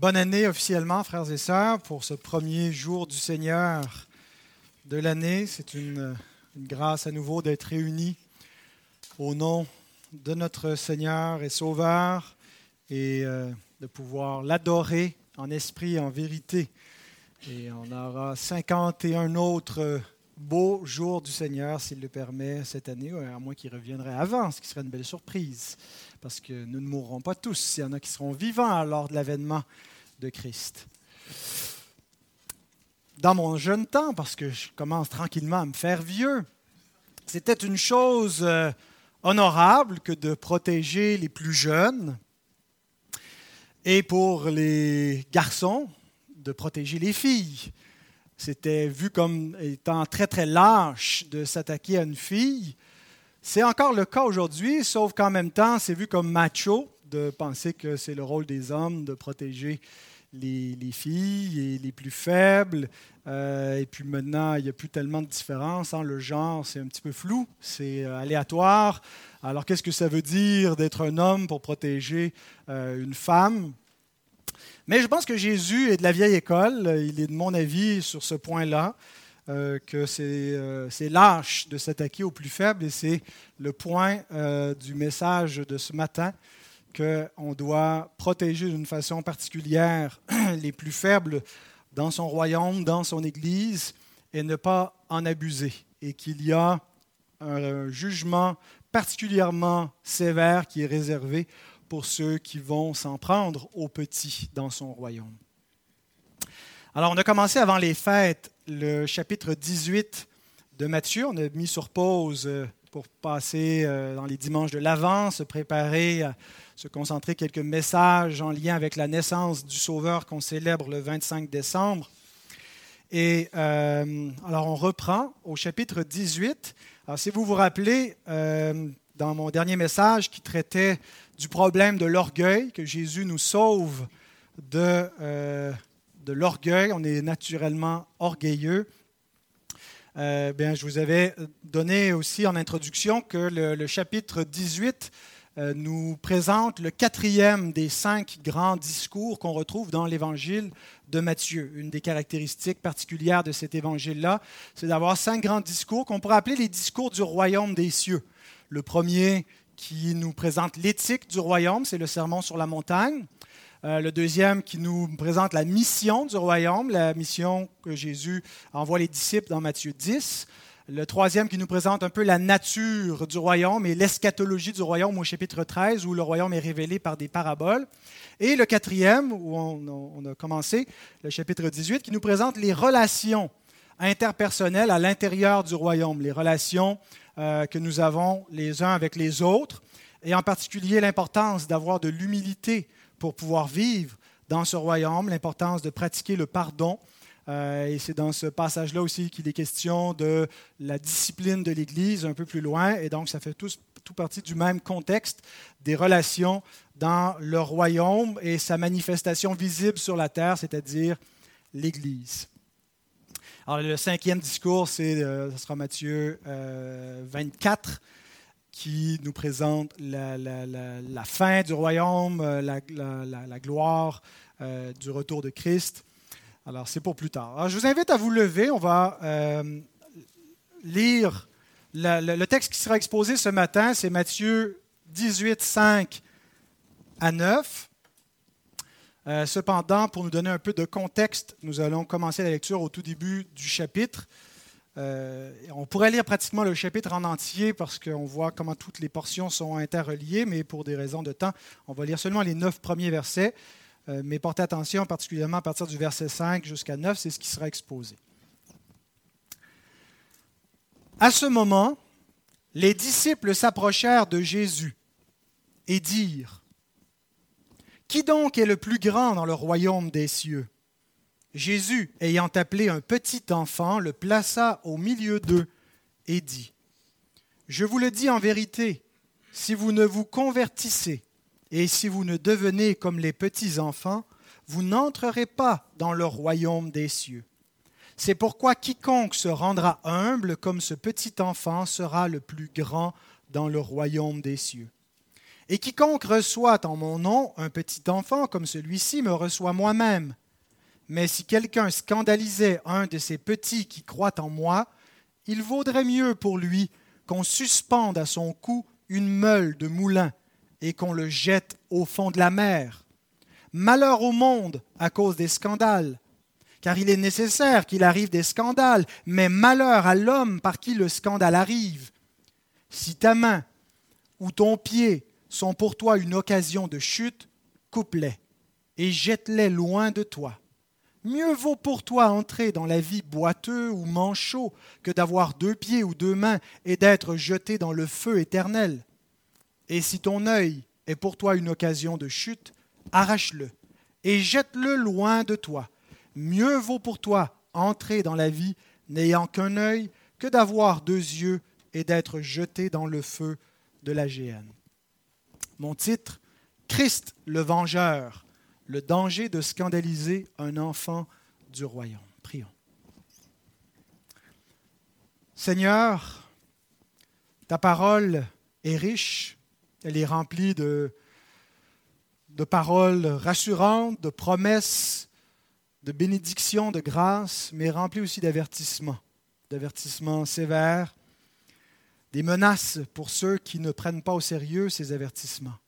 Bonne année officiellement, frères et sœurs, pour ce premier jour du Seigneur de l'année. C'est une, grâce à nouveau d'être réunis au nom de notre Seigneur et Sauveur et euh, de pouvoir l'adorer en esprit et en vérité. Et on aura 51 autres beaux jours du Seigneur, s'il le permet, cette année, à moins qu'il reviendrait avant, ce qui serait une belle surprise parce que nous ne mourrons pas tous. Il y en a qui seront vivants lors de l'avènement de Christ. Dans mon jeune temps, parce que je commence tranquillement à me faire vieux, c'était une chose euh, honorable que de protéger les plus jeunes et pour les garçons de protéger les filles. C'était vu comme étant très très lâche de s'attaquer à une fille. C'est encore le cas aujourd'hui, sauf qu'en même temps, c'est vu comme macho de penser que c'est le rôle des hommes de protéger les, filles et les plus faibles. Euh, et puis maintenant, il n'y a plus tellement de différence. Hein. Le genre, c'est un petit peu flou, c'est euh, aléatoire. Alors, qu'est-ce que ça veut dire d'être un homme pour protéger euh, une femme? Mais je pense que Jésus est de la vieille école. Il est de mon avis sur ce point-là. que c'est lâche de s'attaquer aux plus faibles et c'est le point du message de ce matin qu'on doit protéger d'une façon particulière les plus faibles dans son royaume, dans son Église, et ne pas en abuser. Et qu'il y a un jugement particulièrement sévère qui est réservé pour ceux qui vont s'en prendre aux petits dans son royaume. Alors, on a commencé avant les fêtes le chapitre 18 de Matthieu. On a mis sur pause euh, pour passer euh, dans les dimanches de l'Avent, se préparer à se concentrer quelques messages en lien avec la naissance du Sauveur qu'on célèbre le 25 décembre. Et euh, alors on reprend au chapitre 18. Alors si vous vous rappelez, euh, dans mon dernier message qui traitait du problème de l'orgueil, que Jésus nous sauve de, euh, de l'orgueil, on est naturellement orgueilleux. Bien, je vous avais donné aussi en introduction que le, le chapitre 18 euh, nous présente le quatrième des cinq grands discours qu'on retrouve dans l'évangile de Matthieu. Une des caractéristiques particulières de cet évangile-là, c'est d'avoir cinq grands discours qu'on pourrait appeler les discours du royaume des cieux. Le premier qui nous présente l'éthique du royaume, c'est le sermon sur la montagne. Euh, le deuxième qui nous présente la mission du royaume, la mission que Jésus envoie les disciples dans Matthieu 10. Le troisième qui nous présente un peu la nature du royaume et l'eschatologie du royaume au chapitre 13, où le royaume est révélé par des paraboles. Et le quatrième, où on, a commencé, le chapitre 18, qui nous présente les relations interpersonnelles à l'intérieur du royaume, les relations euh, que nous avons les uns avec les autres, et en particulier l'importance d'avoir de l'humilité pour pouvoir vivre dans ce royaume, l'importance de pratiquer le pardon euh, et c'est dans ce passage-là aussi qu'il est question de la discipline de l'Église un peu plus loin. Et donc, ça fait tout, tout partie du même contexte des relations dans le royaume et sa manifestation visible sur la terre, c'est-à-dire l'Église. Alors, le cinquième discours, c'est, euh, ce sera Matthieu 24 euh, qui nous présente la, fin du royaume, la, gloire du retour de Christ. Alors, c'est pour plus tard. je vous invite à vous lever. On va euh, lire le, texte qui sera exposé ce matin. C'est Matthieu 18, 5 à 9. Euh, cependant, pour nous donner un peu de contexte, nous allons commencer la lecture au tout début du chapitre. Euh, on pourrait lire pratiquement le chapitre en entier parce qu'on voit comment toutes les portions sont interreliées, mais pour des raisons de temps, on va lire seulement les neuf premiers versets. Euh, mais portez attention, particulièrement à partir du verset 5 jusqu'à 9, c'est ce qui sera exposé. À ce moment, les disciples s'approchèrent de Jésus et dirent, Qui donc est le plus grand dans le royaume des cieux? Jésus, ayant appelé un petit enfant, le plaça au milieu d'eux et dit, Je vous le dis en vérité, si vous ne vous convertissez et si vous ne devenez comme les petits-enfants, vous n'entrerez pas dans le royaume des cieux. C'est pourquoi quiconque se rendra humble comme ce petit enfant sera le plus grand dans le royaume des cieux. Et quiconque reçoit en mon nom un petit enfant comme celui-ci me reçoit moi-même. Mais si quelqu'un scandalisait un de ces petits qui croient en moi, il vaudrait mieux pour lui qu'on suspende à son cou une meule de moulin et qu'on le jette au fond de la mer. Malheur au monde à cause des scandales, car il est nécessaire qu'il arrive des scandales, mais malheur à l'homme par qui le scandale arrive. Si ta main ou ton pied sont pour toi une occasion de chute, coupe-les et jette-les loin de toi. Mieux vaut pour toi entrer dans la vie boiteux ou manchot que d'avoir deux pieds ou deux mains et d'être jeté dans le feu éternel. Et si ton œil est pour toi une occasion de chute, arrache-le et jette-le loin de toi. Mieux vaut pour toi entrer dans la vie n'ayant qu'un œil que d'avoir deux yeux et d'être jeté dans le feu de la géhenne. Mon titre, Christ le Vengeur, le danger de scandaliser un enfant du royaume. Prions. Seigneur, ta parole est riche, elle est remplie de, de paroles rassurantes, de promesses, de bénédictions, de grâces, mais remplie aussi d'avertissements, d'avertissements sévères, des menaces pour ceux qui ne prennent pas au sérieux ces avertissements.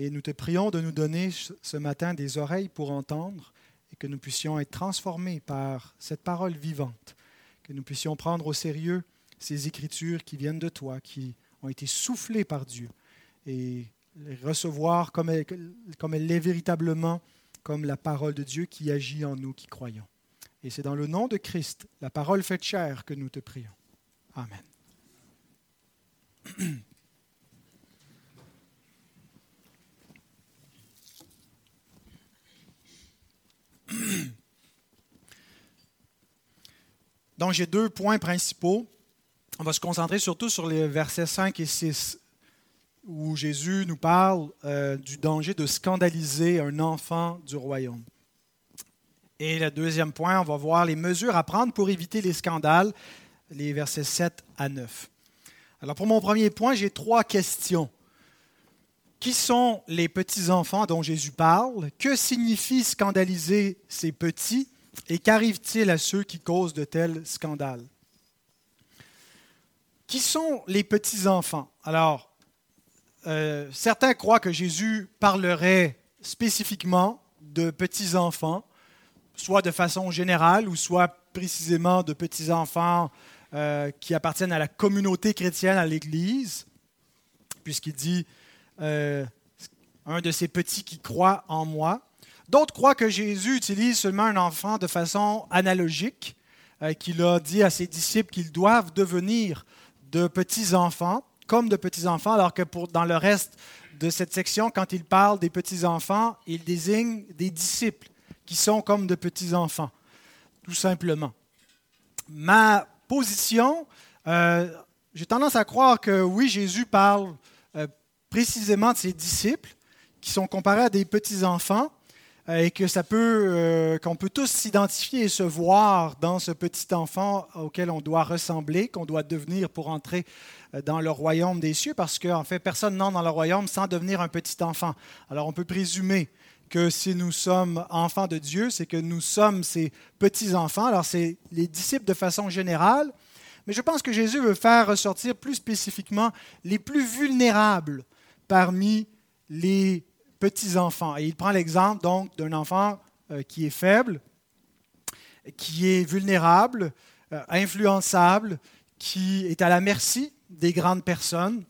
Et nous te prions de nous donner ce matin des oreilles pour entendre et que nous puissions être transformés par cette parole vivante, que nous puissions prendre au sérieux ces écritures qui viennent de toi, qui ont été soufflées par Dieu, et les recevoir comme elle, l'est véritablement, comme la parole de Dieu qui agit en nous qui croyons. Et c'est dans le nom de Christ, la parole faite chair, que nous te prions. Amen. Donc j'ai deux points principaux. On va se concentrer surtout sur les versets 5 et 6, où Jésus nous parle euh, du danger de scandaliser un enfant du royaume. Et le deuxième point, on va voir les mesures à prendre pour éviter les scandales, les versets 7 à 9. Alors pour mon premier point, j'ai trois questions. Qui sont les petits-enfants dont Jésus parle? Que signifie scandaliser ces petits? Et qu'arrive-t-il à ceux qui causent de tels scandales? Qui sont les petits-enfants? Alors, euh, certains croient que Jésus parlerait spécifiquement de petits-enfants, soit de façon générale ou soit précisément de petits-enfants euh, qui appartiennent à la communauté chrétienne, à l'Église, puisqu'il dit euh, un de ces petits qui croient en moi. D'autres croient que Jésus utilise seulement un enfant de façon analogique, euh, qu'il a dit à ses disciples qu'ils doivent devenir de petits-enfants, comme de petits-enfants, alors que pour, dans le reste de cette section, quand il parle des petits-enfants, il désigne des disciples qui sont comme de petits-enfants, tout simplement. Ma position, euh, j'ai tendance à croire que oui, Jésus parle précisément de ses disciples, qui sont comparés à des petits-enfants, euh, et que ça peut, qu'on peut tous s'identifier et se voir dans ce petit enfant auquel on doit ressembler, qu'on doit devenir pour entrer dans le royaume des cieux, parce qu'en fait, personne n'entre dans le royaume sans devenir un petit enfant. Alors on peut présumer que si nous sommes enfants de Dieu, c'est que nous sommes ses petits-enfants. Alors c'est les disciples de façon générale, mais je pense que Jésus veut faire ressortir plus spécifiquement les plus vulnérables parmi les petits-enfants. Et il prend l'exemple donc d'un enfant euh, qui est faible, qui est vulnérable, euh, influençable, qui est à la merci des grandes personnes.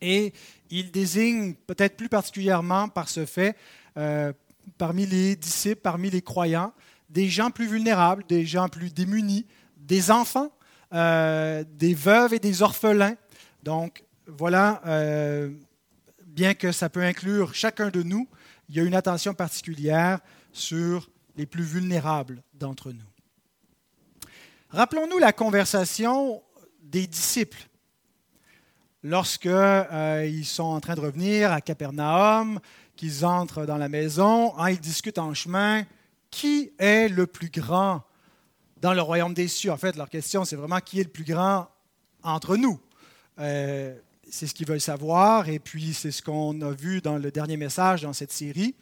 Et il désigne peut-être plus particulièrement par ce fait euh, parmi les disciples, parmi les croyants, des gens plus vulnérables, des gens plus démunis, des enfants, des veuves et des orphelins. Donc voilà, bien que ça peut inclure chacun de nous, il y a une attention particulière sur les plus vulnérables d'entre nous. Rappelons-nous la conversation des disciples lorsque ils sont en train de revenir à Capernaum, qu'ils entrent dans la maison, hein, ils discutent en chemin qui est le plus grand dans le royaume des cieux? En fait, leur question, c'est vraiment qui est le plus grand entre nous? Euh, c'est ce qu'ils veulent savoir, et puis c'est ce qu'on a vu dans le dernier message dans cette série,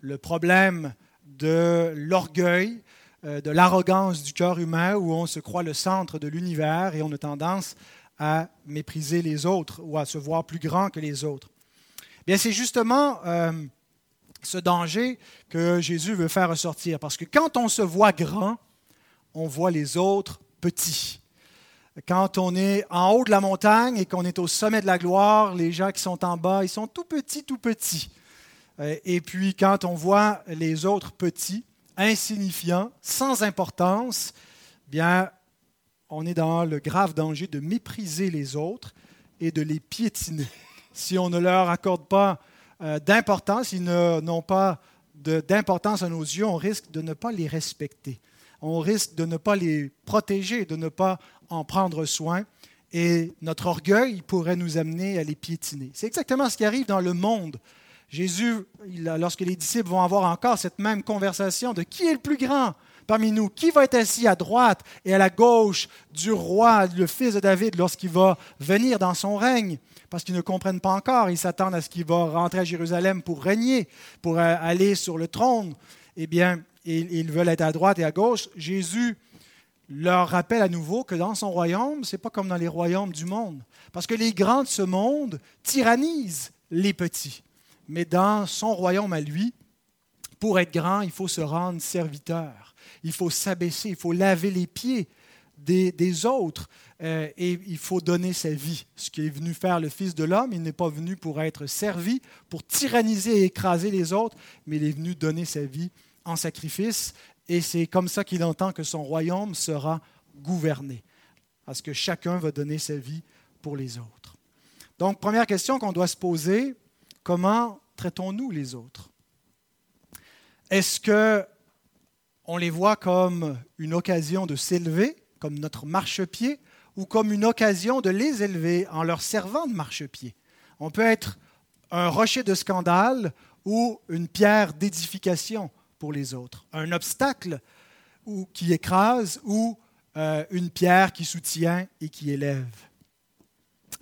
le problème de l'orgueil, euh, de l'arrogance du cœur humain, où on se croit le centre de l'univers et on a tendance à mépriser les autres ou à se voir plus grand que les autres. Bien, c'est justement euh, ce danger que Jésus veut faire ressortir, parce que quand on se voit grand, on voit les autres petits. Quand on est en haut de la montagne et qu'on est au sommet de la gloire, les gens qui sont en bas, ils sont tout petits, tout petits. Euh, et puis quand on voit les autres petits, insignifiants, sans importance, bien, on est dans le grave danger de mépriser les autres et de les piétiner. Si on ne leur accorde pas euh, d'importance, ils n'ont pas d'importance à nos yeux, on risque de ne pas les respecter. On risque de ne pas les protéger, de ne pas en prendre soin. Et notre orgueil pourrait nous amener à les piétiner. C'est exactement ce qui arrive dans le monde Jésus, lorsque les disciples vont avoir encore cette même conversation de qui est le plus grand parmi nous, qui va être assis à droite et à la gauche du roi, le fils de David, lorsqu'il va venir dans son règne, parce qu'ils ne comprennent pas encore, ils s'attendent à ce qu'il va rentrer à Jérusalem pour régner, pour euh, aller sur le trône. Eh bien, ils veulent être à droite et à gauche. Jésus leur rappelle à nouveau que dans son royaume, ce n'est pas comme dans les royaumes du monde. Parce que les grands de ce monde tyrannisent les petits. Mais dans son royaume à lui, pour être grand, il faut se rendre serviteur. Il faut s'abaisser, il faut laver les pieds des, autres euh, et il faut donner sa vie. Ce qui est venu faire le Fils de l'homme, il n'est pas venu pour être servi, pour tyranniser et écraser les autres, mais il est venu donner sa vie en sacrifice et c'est comme ça qu'il entend que son royaume sera gouverné, parce que chacun va donner sa vie pour les autres. Donc, première question qu'on doit se poser, comment traitons-nous les autres? Est-ce que on les voit comme une occasion de s'élever, comme notre marchepied, ou comme une occasion de les élever en leur servant de marchepied? On peut être un rocher de scandale ou une pierre d'édification pour les autres, un obstacle ou, qui écrase ou euh, une pierre qui soutient et qui élève.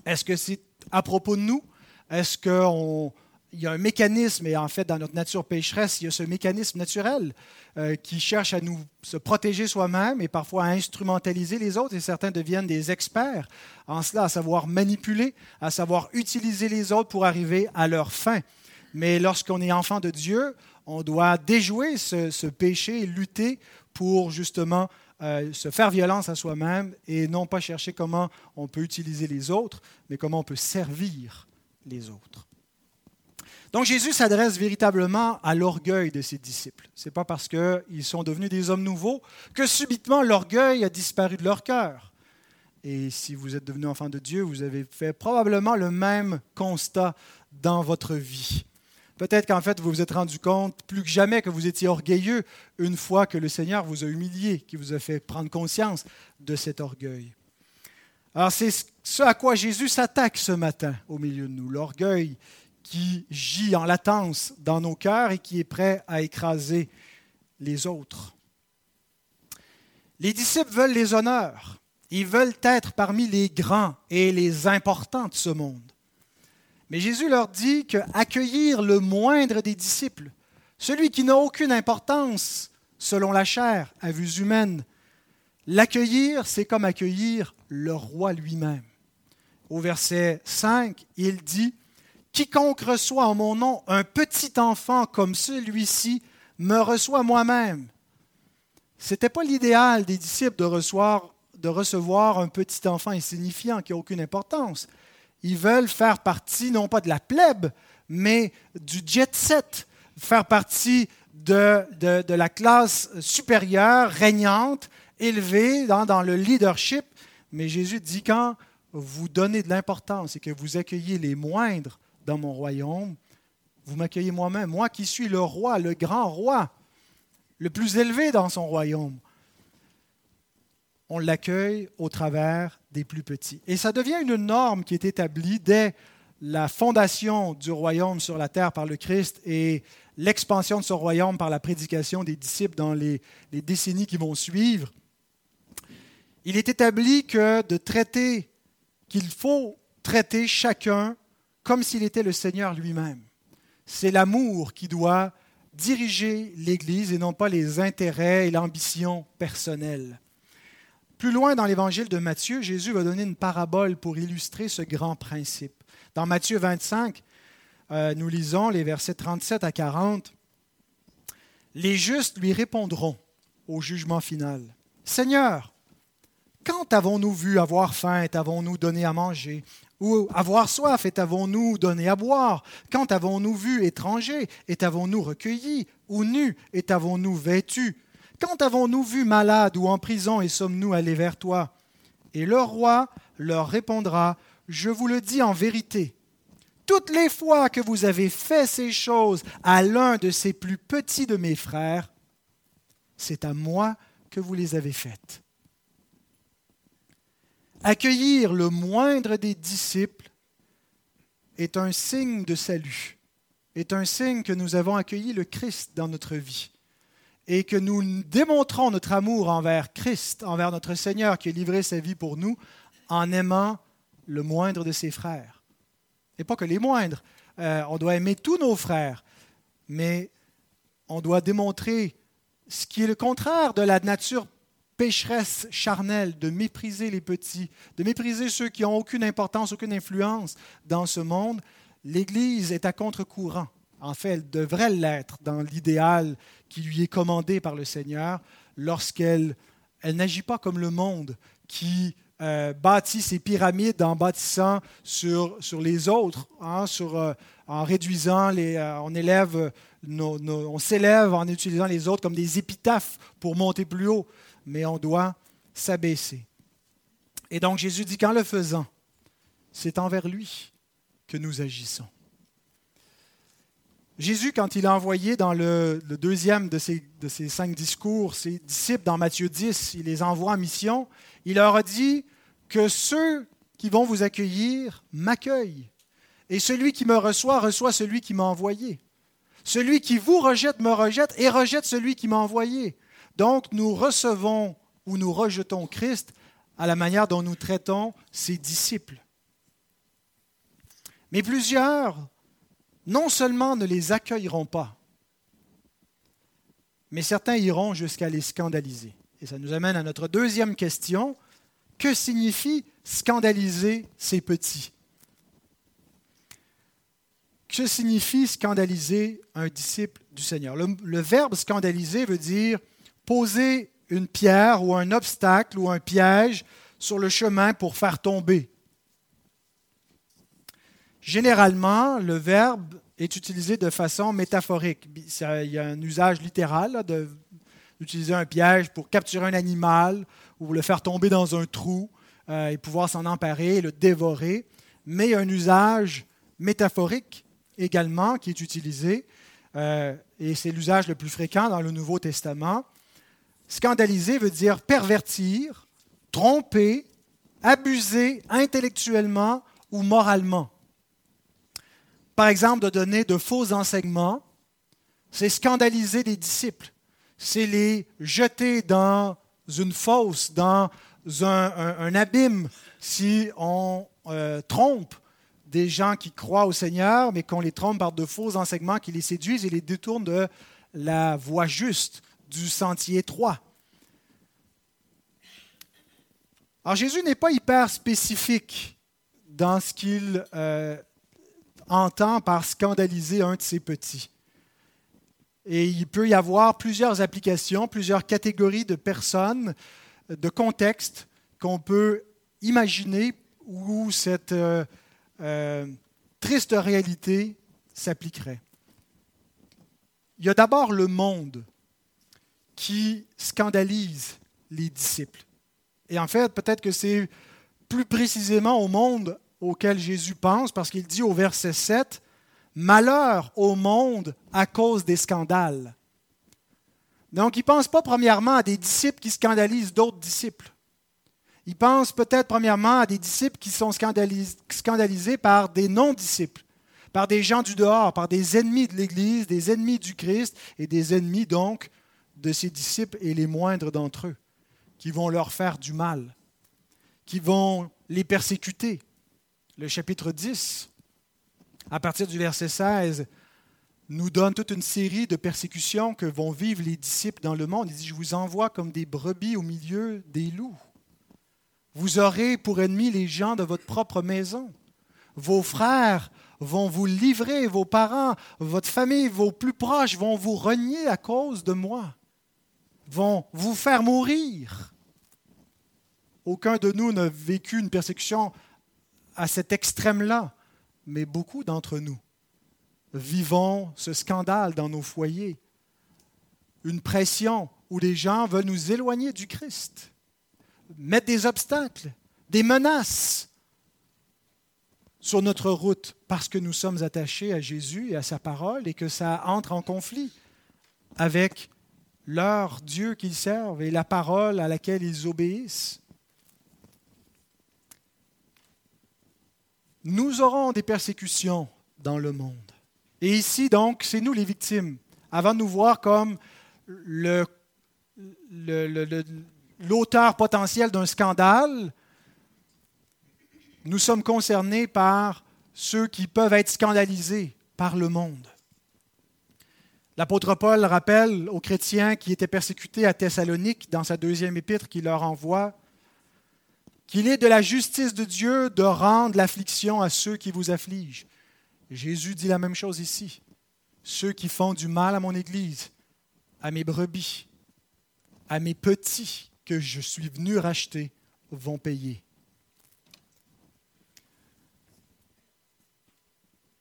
Est-ce que c'est à propos de nous? Est-ce qu'on il y a un mécanisme, et en fait, dans notre nature pécheresse, il y a ce mécanisme naturel euh, qui cherche à nous se protéger soi-même et parfois à instrumentaliser les autres, et certains deviennent des experts en cela, à savoir manipuler, à savoir utiliser les autres pour arriver à leur fin. Mais lorsqu'on est enfant de Dieu, on doit déjouer ce, péché et lutter pour justement euh, se faire violence à soi-même et non pas chercher comment on peut utiliser les autres, mais comment on peut servir les autres. Donc Jésus s'adresse véritablement à l'orgueil de ses disciples. Ce n'est pas parce qu'ils sont devenus des hommes nouveaux que subitement l'orgueil a disparu de leur cœur. Et si vous êtes devenu enfant de Dieu, vous avez fait probablement le même constat dans votre vie. Peut-être qu'en fait, vous vous êtes rendu compte plus que jamais que vous étiez orgueilleux une fois que le Seigneur vous a humilié, qui vous a fait prendre conscience de cet orgueil. Alors c'est ce à quoi Jésus s'attaque ce matin au milieu de nous, l'orgueil qui gît en latence dans nos cœurs et qui est prêt à écraser les autres. Les disciples veulent les honneurs. Ils veulent être parmi les grands et les importants de ce monde. Mais Jésus leur dit que accueillir le moindre des disciples, celui qui n'a aucune importance selon la chair, à vue humaine, l'accueillir, c'est comme accueillir le roi lui-même. Au verset 5, il dit Quiconque reçoit en mon nom un petit enfant comme celui-ci me reçoit moi-même. Ce n'était pas l'idéal des disciples de recevoir, de recevoir un petit enfant insignifiant qui n'a aucune importance. Ils veulent faire partie non pas de la plèbe, mais du jet set, faire partie de, de, la classe supérieure, régnante, élevée dans, dans le leadership. Mais Jésus dit quand vous donnez de l'importance et que vous accueillez les moindres, dans mon royaume. Vous m'accueillez moi-même, moi qui suis le roi, le grand roi, le plus élevé dans son royaume. On l'accueille au travers des plus petits. Et ça devient une norme qui est établie dès la fondation du royaume sur la terre par le Christ et l'expansion de ce royaume par la prédication des disciples dans les, décennies qui vont suivre. Il est établi que de traiter qu'il faut traiter chacun comme s'il était le Seigneur lui-même. C'est l'amour qui doit diriger l'Église et non pas les intérêts et l'ambition personnelle. Plus loin dans l'évangile de Matthieu, Jésus va donner une parabole pour illustrer ce grand principe. Dans Matthieu 25, euh, nous lisons les versets 37 à 40. Les justes lui répondront au jugement final. Seigneur, quand avons-nous vu avoir faim et t'avons-nous donné à manger? Ou avoir soif et t'avons-nous donné à boire? Quand avons-nous vu étranger et t'avons-nous recueilli Ou nu et t'avons-nous vêtu Quand avons-nous vu malade ou en prison et sommes-nous allés vers toi? Et le roi leur répondra, Je vous le dis en vérité, toutes les fois que vous avez fait ces choses à l'un de ces plus petits de mes frères, c'est à moi que vous les avez faites. Accueillir le moindre des disciples est un signe de salut, est un signe que nous avons accueilli le Christ dans notre vie et que nous démontrons notre amour envers Christ, envers notre Seigneur qui a livré sa vie pour nous, en aimant le moindre de ses frères. Et pas que les moindres. Euh, on doit aimer tous nos frères, mais on doit démontrer ce qui est le contraire de la nature pécheresse charnelle de mépriser les petits, de mépriser ceux qui n'ont aucune importance, aucune influence dans ce monde, l'Église est à contre-courant. En fait, elle devrait l'être dans l'idéal qui lui est commandé par le Seigneur lorsqu'elle elle, n'agit pas comme le monde qui euh, bâtit ses pyramides en bâtissant sur, sur les autres, hein, euh, en réduisant, les, euh, on élève, on s'élève en utilisant les autres comme des épitaphes pour monter plus haut mais on doit s'abaisser. Et donc Jésus dit qu'en le faisant, c'est envers lui que nous agissons. Jésus, quand il a envoyé dans le, deuxième de ces, de ces, cinq discours ses disciples dans Matthieu 10, il les envoie en mission, il leur a dit que ceux qui vont vous accueillir m'accueillent. Et celui qui me reçoit reçoit celui qui m'a envoyé. Celui qui vous rejette me rejette et rejette celui qui m'a envoyé. Donc, nous recevons ou nous rejetons Christ à la manière dont nous traitons ses disciples. Mais plusieurs, non seulement ne les accueilleront pas, mais certains iront jusqu'à les scandaliser. Et ça nous amène à notre deuxième question. Que signifie scandaliser ces petits? Que signifie scandaliser un disciple du Seigneur? Le, le verbe scandaliser veut dire poser une pierre ou un obstacle ou un piège sur le chemin pour faire tomber. Généralement, le verbe est utilisé de façon métaphorique. Il y a un usage littéral d'utiliser un piège pour capturer un animal ou le faire tomber dans un trou euh, et pouvoir s'en emparer et le dévorer. Mais il y a un usage métaphorique également qui est utilisé, euh, et c'est l'usage le plus fréquent dans le Nouveau Testament. Scandaliser veut dire pervertir, tromper, abuser intellectuellement ou moralement. Par exemple, de donner de faux enseignements, c'est scandaliser les disciples, c'est les jeter dans une fosse, dans un, abîme, si on euh, trompe des gens qui croient au Seigneur, mais qu'on les trompe par de faux enseignements qui les séduisent et les détournent de la voie juste du sentier étroit. Alors Jésus n'est pas hyper spécifique dans ce qu'il euh, entend par scandaliser un de ses petits. Et il peut y avoir plusieurs applications, plusieurs catégories de personnes, de contextes qu'on peut imaginer où cette euh, euh, triste réalité s'appliquerait. Il y a d'abord le monde qui scandalise les disciples. Et en fait, peut-être que c'est plus précisément au monde auquel Jésus pense, parce qu'il dit au verset 7, Malheur au monde à cause des scandales. Donc, il ne pense pas premièrement à des disciples qui scandalisent d'autres disciples. Il pense peut-être premièrement à des disciples qui sont scandalisés par des non-disciples, par des gens du dehors, par des ennemis de l'Église, des ennemis du Christ et des ennemis donc de ses disciples et les moindres d'entre eux, qui vont leur faire du mal, qui vont les persécuter, le chapitre 10, à partir du verset 16, nous donne toute une série de persécutions que vont vivre les disciples dans le monde. Il dit, je vous envoie comme des brebis au milieu des loups. Vous aurez pour ennemis les gens de votre propre maison. Vos frères vont vous livrer, vos parents, votre famille, vos plus proches vont vous renier à cause de moi, vont vous faire mourir. Aucun de nous n'a vécu une persécution à cet extrême-là, mais beaucoup d'entre nous vivons ce scandale dans nos foyers, une pression où les gens veulent nous éloigner du Christ, mettre des obstacles, des menaces sur notre route parce que nous sommes attachés à Jésus et à sa parole et que ça entre en conflit avec leur Dieu qu'ils servent et la parole à laquelle ils obéissent. Nous aurons des persécutions dans le monde. Et ici, donc, c'est nous les victimes. Avant de nous voir comme l'auteur potentiel d'un scandale, nous sommes concernés par ceux qui peuvent être scandalisés par le monde. L'apôtre Paul rappelle aux chrétiens qui étaient persécutés à Thessalonique, dans sa deuxième épître qu'il leur envoie, qu'il est de la justice de Dieu de rendre l'affliction à ceux qui vous affligent. Jésus dit la même chose ici. Ceux qui font du mal à mon Église, à mes brebis, à mes petits que je suis venu racheter, vont payer.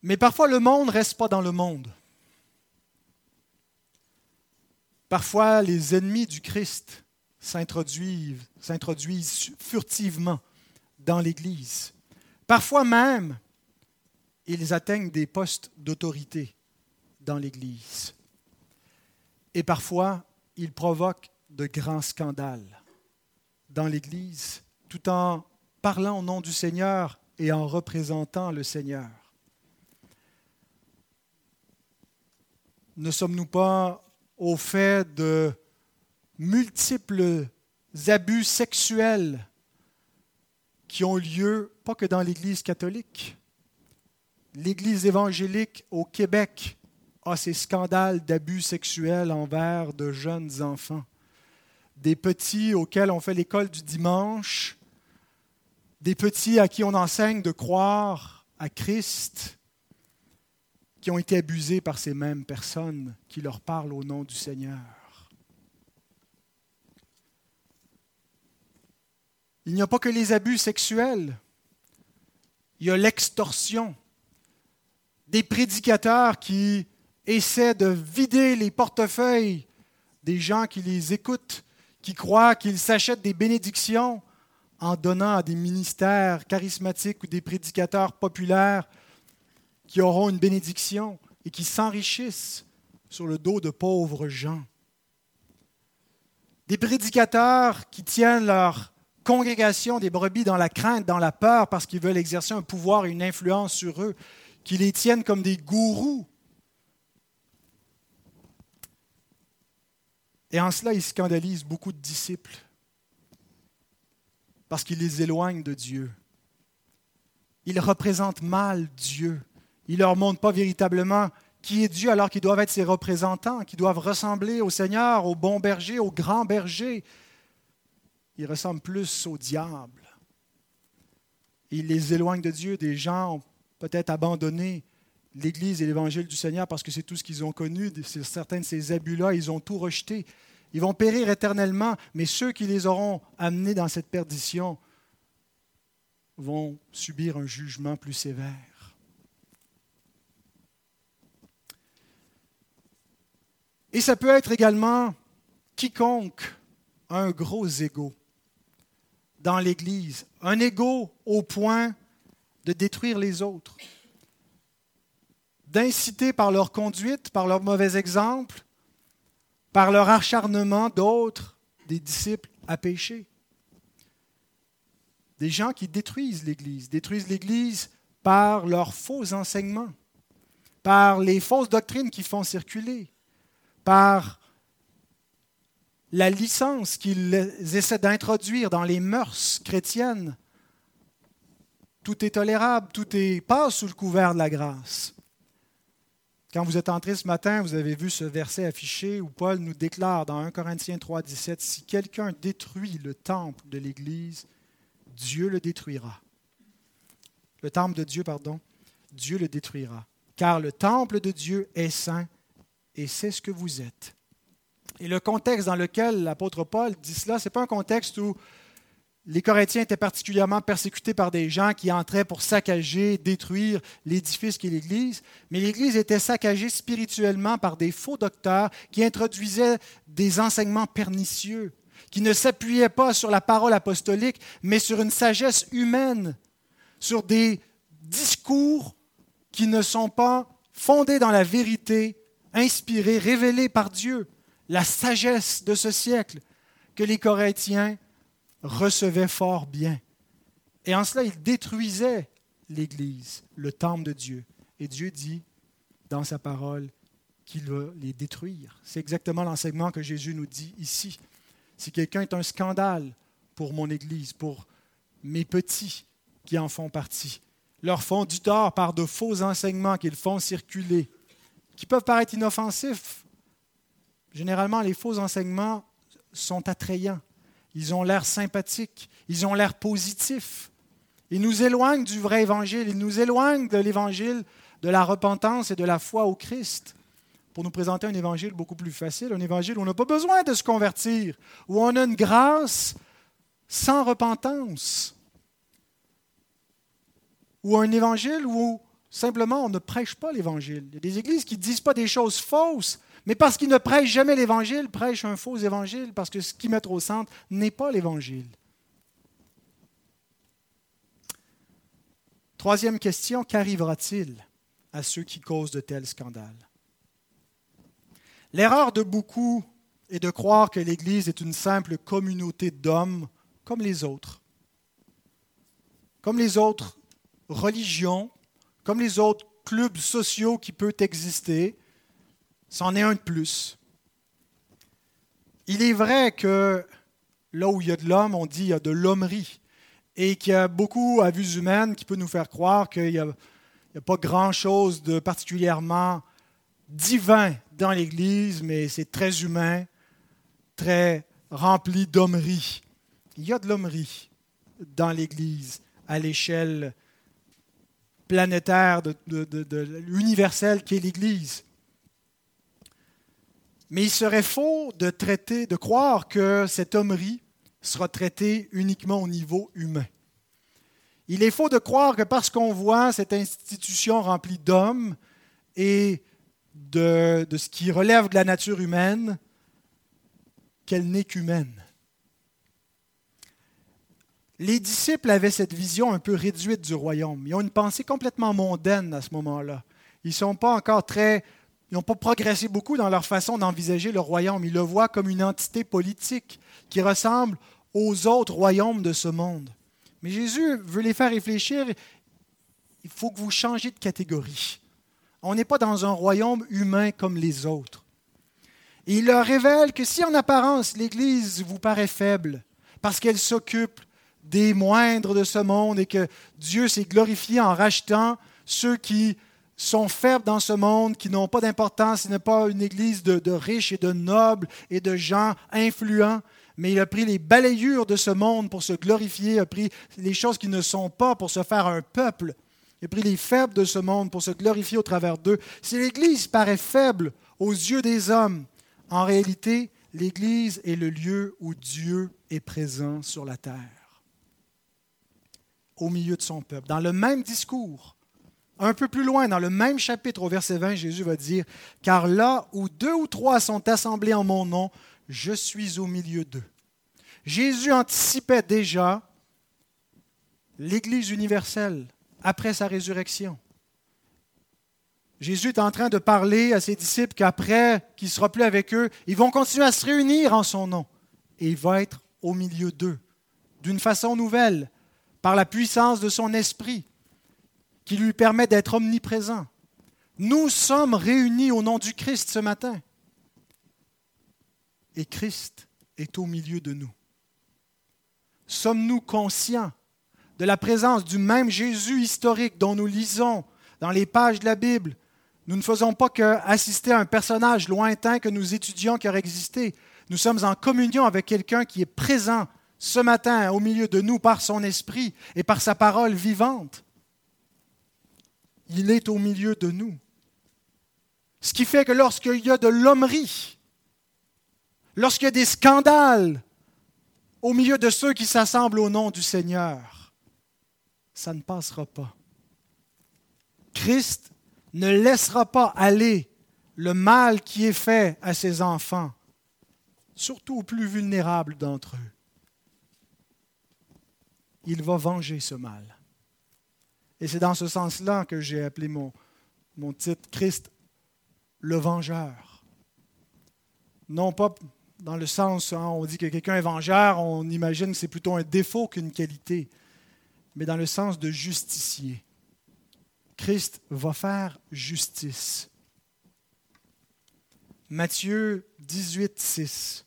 Mais parfois le monde ne reste pas dans le monde. Parfois les ennemis du Christ s'introduisent, s'introduisent furtivement dans l'Église. Parfois même, ils atteignent des postes d'autorité dans l'Église. Et parfois, ils provoquent de grands scandales dans l'Église, tout en parlant au nom du Seigneur et en représentant le Seigneur. Ne sommes-nous pas au fait de multiples abus sexuels qui ont lieu, pas que dans l'Église catholique, l'Église évangélique au Québec a ces scandales d'abus sexuels envers de jeunes enfants. Des petits auxquels on fait l'école du dimanche, des petits à qui on enseigne de croire à Christ, qui ont été abusés par ces mêmes personnes qui leur parlent au nom du Seigneur. Il n'y a pas que les abus sexuels, il y a l'extorsion des prédicateurs qui essaient de vider les portefeuilles des gens qui les écoutent, qui croient qu'ils s'achètent des bénédictions en donnant à des ministères charismatiques ou des prédicateurs populaires qui auront une bénédiction et qui s'enrichissent sur le dos de pauvres gens. Des prédicateurs qui tiennent leur congrégation des brebis dans la crainte, dans la peur, parce qu'ils veulent exercer un pouvoir et une influence sur eux qui les tiennent comme des gourous. Et en cela, ils scandalisent beaucoup de disciples parce qu'ils les éloignent de Dieu. Ils représentent mal Dieu. Ils ne leur montrent pas véritablement qui est Dieu alors qu'ils doivent être ses représentants, qui doivent ressembler au Seigneur, au bon berger, au grand berger. Ils ressemblent plus au diable. Ils les éloignent de Dieu. Des gens peut-être abandonné l'Église et l'Évangile du Seigneur parce que c'est tout ce qu'ils ont connu. Certains de ces abus-là, ils ont tout rejeté. Ils vont périr éternellement, mais ceux qui les auront amenés dans cette perdition vont subir un jugement plus sévère. Et ça peut être également quiconque a un gros ego dans l'Église, un ego au point de détruire les autres, d'inciter par leur conduite, par leur mauvais exemple, par leur acharnement d'autres, des disciples, à pécher. Des gens qui détruisent l'Église, détruisent l'Église par leurs faux enseignements, par les fausses doctrines qui font circuler, par la licence qu'ils essaient d'introduire dans les mœurs chrétiennes tout est tolérable, tout est passe sous le couvert de la grâce. Quand vous êtes entré ce matin, vous avez vu ce verset affiché où Paul nous déclare dans 1 Corinthiens 3, 17, Si quelqu'un détruit le temple de l'Église, Dieu le détruira. Le temple de Dieu, pardon, Dieu le détruira. Car le temple de Dieu est saint et c'est ce que vous êtes. Et le contexte dans lequel l'apôtre Paul dit cela, ce n'est pas un contexte où les Corinthiens étaient particulièrement persécutés par des gens qui entraient pour saccager, détruire l'édifice qui est l'Église, mais l'Église était saccagée spirituellement par des faux docteurs qui introduisaient des enseignements pernicieux, qui ne s'appuyaient pas sur la parole apostolique, mais sur une sagesse humaine, sur des discours qui ne sont pas fondés dans la vérité, inspirés, révélés par Dieu, la sagesse de ce siècle que les Corinthiens recevait fort bien. Et en cela, il détruisait l'Église, le temple de Dieu. Et Dieu dit dans sa parole qu'il va les détruire. C'est exactement l'enseignement que Jésus nous dit ici. Si quelqu'un est un scandale pour mon Église, pour mes petits qui en font partie, leur font du tort par de faux enseignements qu'ils font circuler, qui peuvent paraître inoffensifs. Généralement, les faux enseignements sont attrayants. Ils ont l'air sympathiques, ils ont l'air positifs. Ils nous éloignent du vrai évangile, ils nous éloignent de l'évangile de la repentance et de la foi au Christ pour nous présenter un évangile beaucoup plus facile, un évangile où on n'a pas besoin de se convertir, où on a une grâce sans repentance, ou un évangile où simplement on ne prêche pas l'évangile. Il y a des églises qui ne disent pas des choses fausses, mais parce qu'ils ne prêchent jamais l'Évangile, prêchent un faux Évangile, parce que ce qu'ils mettent au centre n'est pas l'Évangile. Troisième question, qu'arrivera-t-il à ceux qui causent de tels scandales? L'erreur de beaucoup est de croire que l'Église est une simple communauté d'hommes comme les autres, comme les autres religions, comme les autres clubs sociaux qui peuvent exister, C'en est un de plus. Il est vrai que là où il y a de l'homme, on dit qu'il y a de l'hommerie et qu'il y a beaucoup à vue humaine qui peut nous faire croire qu'il n'y a, pas grand-chose de particulièrement divin dans l'Église, mais c'est très humain, très rempli d'hommerie. Il y a de l'hommerie dans l'Église à l'échelle planétaire, de, de, de, universelle qu'est l'Église. Mais il serait faux de traiter, de croire que cette hommerie sera traitée uniquement au niveau humain. Il est faux de croire que parce qu'on voit cette institution remplie d'hommes et de, de, ce qui relève de la nature humaine, qu'elle n'est qu'humaine. Les disciples avaient cette vision un peu réduite du royaume. Ils ont une pensée complètement mondaine à ce moment-là. Ils ne sont pas encore très ils n'ont pas progressé beaucoup dans leur façon d'envisager le royaume. Ils le voient comme une entité politique qui ressemble aux autres royaumes de ce monde. Mais Jésus veut les faire réfléchir. Il faut que vous changiez de catégorie. On n'est pas dans un royaume humain comme les autres. Et il leur révèle que si en apparence l'Église vous paraît faible, parce qu'elle s'occupe des moindres de ce monde et que Dieu s'est glorifié en rachetant ceux qui sont faibles dans ce monde, qui n'ont pas d'importance. Ce n'est pas une église de, riches et de nobles et de gens influents, mais il a pris les balayures de ce monde pour se glorifier, il a pris les choses qui ne sont pas pour se faire un peuple. Il a pris les faibles de ce monde pour se glorifier au travers d'eux. Si l'Église paraît faible aux yeux des hommes, en réalité, l'Église est le lieu où Dieu est présent sur la terre, au milieu de son peuple. Dans le même discours, un peu plus loin, dans le même chapitre, au verset 20, Jésus va dire, Car là où deux ou trois sont assemblés en mon nom, je suis au milieu d'eux. Jésus anticipait déjà l'Église universelle après sa résurrection. Jésus est en train de parler à ses disciples qu'après qu'il ne sera plus avec eux, ils vont continuer à se réunir en son nom. Et il va être au milieu d'eux, d'une façon nouvelle, par la puissance de son esprit qui lui permet d'être omniprésent. Nous sommes réunis au nom du Christ ce matin. Et Christ est au milieu de nous. Sommes-nous conscients de la présence du même Jésus historique dont nous lisons dans les pages de la Bible? Nous ne faisons pas qu'assister à un personnage lointain que nous étudions qui aurait existé. Nous sommes en communion avec quelqu'un qui est présent ce matin au milieu de nous par son esprit et par sa parole vivante. Il est au milieu de nous. Ce qui fait que lorsqu'il y a de l'hommerie, lorsqu'il y a des scandales au milieu de ceux qui s'assemblent au nom du Seigneur, ça ne passera pas. Christ ne laissera pas aller le mal qui est fait à ses enfants, surtout aux plus vulnérables d'entre eux. Il va venger ce mal. Et c'est dans ce sens-là que j'ai appelé mon, titre Christ le vengeur. Non pas dans le sens où hein, on dit que quelqu'un est vengeur, on imagine que c'est plutôt un défaut qu'une qualité, mais dans le sens de justicier. Christ va faire justice. Matthieu 18, 6.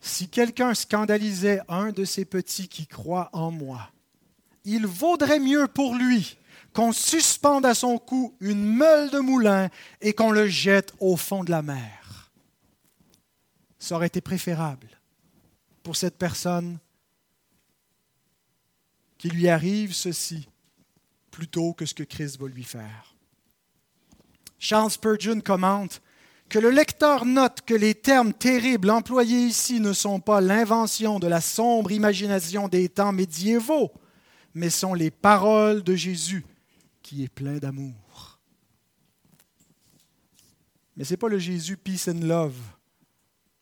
Si quelqu'un scandalisait un de ces petits qui croient en moi, il vaudrait mieux pour lui qu'on suspende à son cou une meule de moulin et qu'on le jette au fond de la mer. Ça aurait été préférable pour cette personne qu'il lui arrive ceci plutôt que ce que Christ va lui faire. Charles Spurgeon commente que le lecteur note que les termes terribles employés ici ne sont pas l'invention de la sombre imagination des temps médiévaux, mais sont les paroles de Jésus qui est plein d'amour. Mais ce n'est pas le Jésus peace and love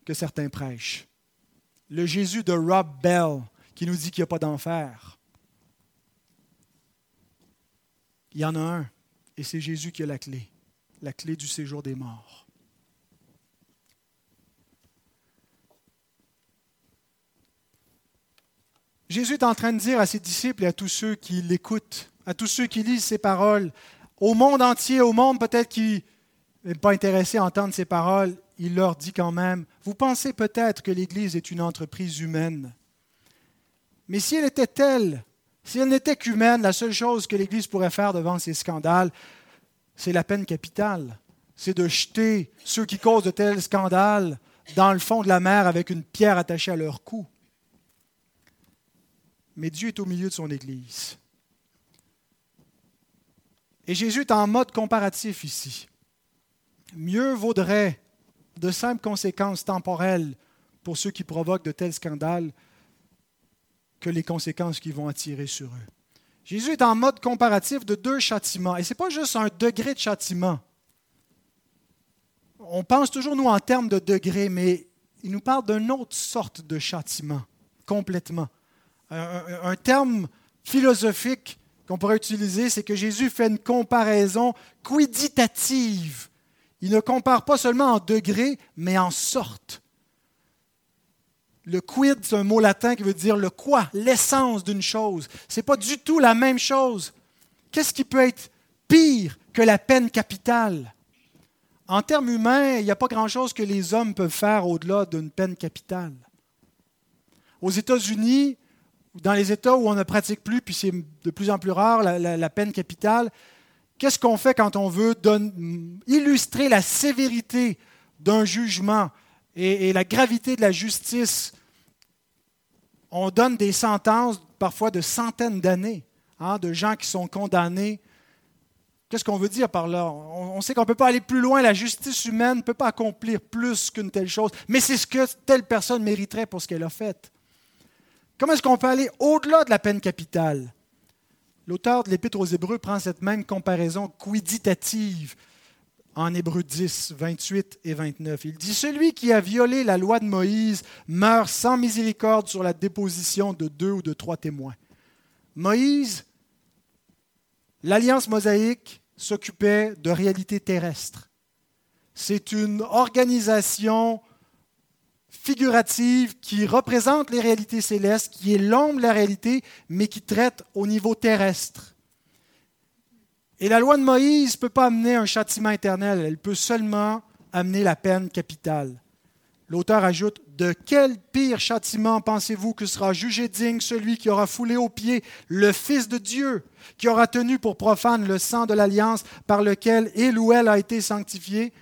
que certains prêchent. Le Jésus de Rob Bell qui nous dit qu'il n'y a pas d'enfer. Il y en a un, et c'est Jésus qui a la clé, la clé du séjour des morts. Jésus est en train de dire à ses disciples et à tous ceux qui l'écoutent, à tous ceux qui lisent ses paroles, au monde entier, au monde peut-être qui n'est pas intéressé à entendre ses paroles, il leur dit quand même, vous pensez peut-être que l'Église est une entreprise humaine. Mais si elle était telle, si elle n'était qu'humaine, la seule chose que l'Église pourrait faire devant ces scandales, c'est la peine capitale. C'est de jeter ceux qui causent de tels scandales dans le fond de la mer avec une pierre attachée à leur cou. Mais Dieu est au milieu de son Église. Et Jésus est en mode comparatif ici. Mieux vaudrait de simples conséquences temporelles pour ceux qui provoquent de tels scandales que les conséquences qu'ils vont attirer sur eux. Jésus est en mode comparatif de deux châtiments. Et ce n'est pas juste un degré de châtiment. On pense toujours, nous, en termes de degré, mais il nous parle d'une autre sorte de châtiment, complètement. Un, terme philosophique qu'on pourrait utiliser, c'est que Jésus fait une comparaison quiditative. Il ne compare pas seulement en degrés, mais en sorte. Le quid, c'est un mot latin qui veut dire le quoi, l'essence d'une chose. Ce n'est pas du tout la même chose. Qu'est-ce qui peut être pire que la peine capitale? En termes humains, il n'y a pas grand-chose que les hommes peuvent faire au-delà d'une peine capitale. Aux États-Unis, dans les États où on ne pratique plus, puis c'est de plus en plus rare, la, peine capitale, qu'est-ce qu'on fait quand on veut illustrer la sévérité d'un jugement et, la gravité de la justice? On donne des sentences parfois de centaines d'années, hein, de gens qui sont condamnés. Qu'est-ce qu'on veut dire par là? On, sait qu'on ne peut pas aller plus loin, la justice humaine ne peut pas accomplir plus qu'une telle chose, mais c'est ce que telle personne mériterait pour ce qu'elle a fait. Comment est-ce qu'on peut aller au-delà de la peine capitale? L'auteur de l'Épître aux Hébreux prend cette même comparaison quiditative en Hébreux 10, 28 et 29. Il dit Celui qui a violé la loi de Moïse meurt sans miséricorde sur la déposition de deux ou de trois témoins. Moïse, l'alliance mosaïque s'occupait de réalités terrestres. C'est une organisation figurative qui représente les réalités célestes, qui est l'ombre de la réalité, mais qui traite au niveau terrestre. Et la loi de Moïse ne peut pas amener un châtiment éternel, elle peut seulement amener la peine capitale. L'auteur ajoute De quel pire châtiment pensez-vous que sera jugé digne celui qui aura foulé aux pieds le Fils de Dieu, qui aura tenu pour profane le sang de l'alliance par lequel il ou elle a été sanctifié